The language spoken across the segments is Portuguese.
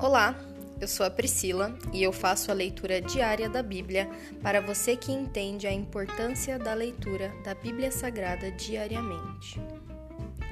Olá, eu sou a Priscila e eu faço a leitura diária da Bíblia para você que entende a importância da leitura da Bíblia Sagrada diariamente.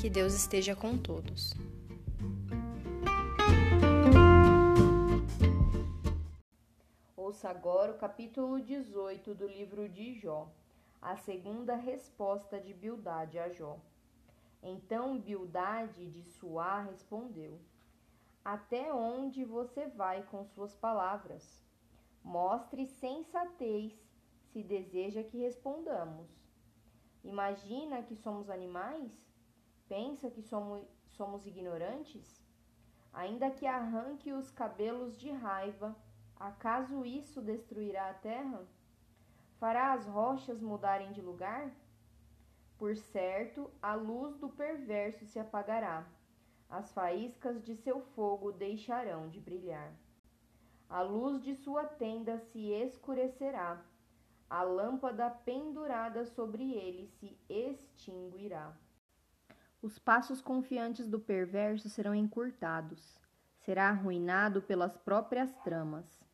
Que Deus esteja com todos. Ouça agora o capítulo 18 do livro de Jó, a segunda resposta de Bildade a Jó. Então Bildade de Suá respondeu: até onde você vai com suas palavras? Mostre sensatez se deseja que respondamos. Imagina que somos animais? Pensa que somos, somos ignorantes? Ainda que arranque os cabelos de raiva, acaso isso destruirá a terra? Fará as rochas mudarem de lugar? Por certo, a luz do perverso se apagará as faíscas de seu fogo deixarão de brilhar. A luz de sua tenda se escurecerá, a lâmpada pendurada sobre ele se extinguirá. Os passos confiantes do perverso serão encurtados, será arruinado pelas próprias tramas.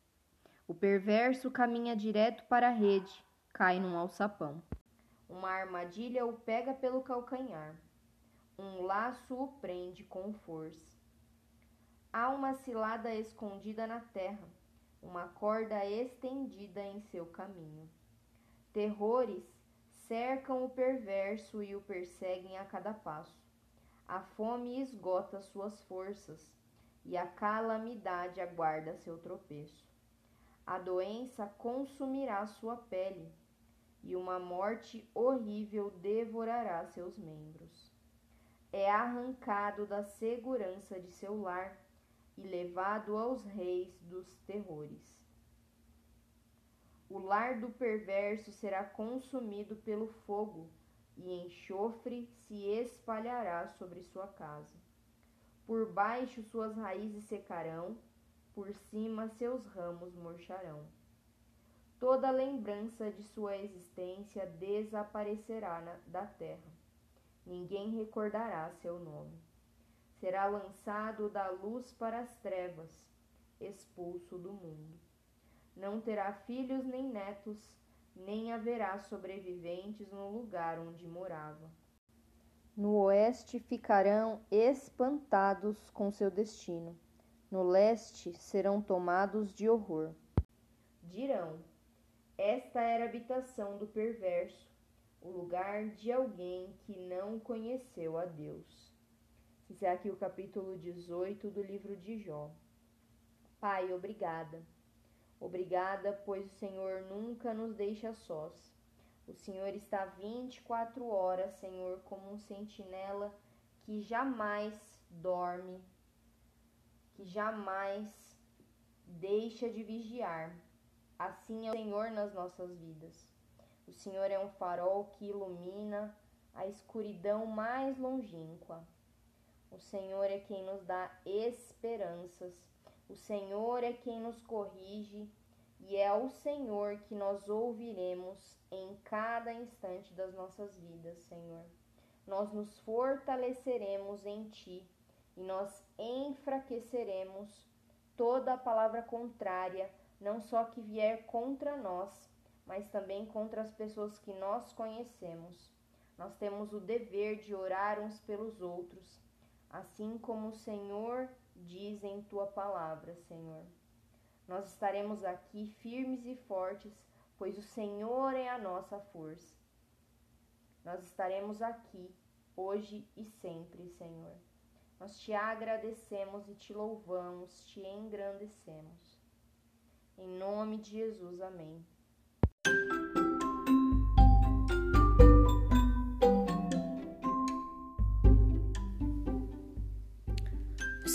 O perverso caminha direto para a rede, cai num alçapão. Uma armadilha o pega pelo calcanhar um laço o prende com força. Há uma cilada escondida na terra, uma corda estendida em seu caminho. Terrores cercam o perverso e o perseguem a cada passo. A fome esgota suas forças e a calamidade aguarda seu tropeço. A doença consumirá sua pele e uma morte horrível devorará seus membros é arrancado da segurança de seu lar e levado aos reis dos terrores. O lar do perverso será consumido pelo fogo, e enxofre se espalhará sobre sua casa. Por baixo suas raízes secarão, por cima seus ramos murcharão. Toda lembrança de sua existência desaparecerá na, da terra ninguém recordará seu nome. Será lançado da luz para as trevas, expulso do mundo. Não terá filhos nem netos, nem haverá sobreviventes no lugar onde morava. No oeste ficarão espantados com seu destino. No leste serão tomados de horror. Dirão: Esta era a habitação do perverso o lugar de alguém que não conheceu a Deus. Esse é aqui o capítulo 18 do livro de Jó. Pai, obrigada. Obrigada, pois o Senhor nunca nos deixa sós. O Senhor está 24 horas, Senhor, como um sentinela que jamais dorme, que jamais deixa de vigiar. Assim é o Senhor nas nossas vidas. O Senhor é um farol que ilumina a escuridão mais longínqua. O Senhor é quem nos dá esperanças. O Senhor é quem nos corrige e é o Senhor que nós ouviremos em cada instante das nossas vidas, Senhor. Nós nos fortaleceremos em Ti e nós enfraqueceremos toda a palavra contrária, não só que vier contra nós, mas também contra as pessoas que nós conhecemos. Nós temos o dever de orar uns pelos outros, assim como o Senhor diz em tua palavra, Senhor. Nós estaremos aqui firmes e fortes, pois o Senhor é a nossa força. Nós estaremos aqui hoje e sempre, Senhor. Nós te agradecemos e te louvamos, te engrandecemos. Em nome de Jesus, amém.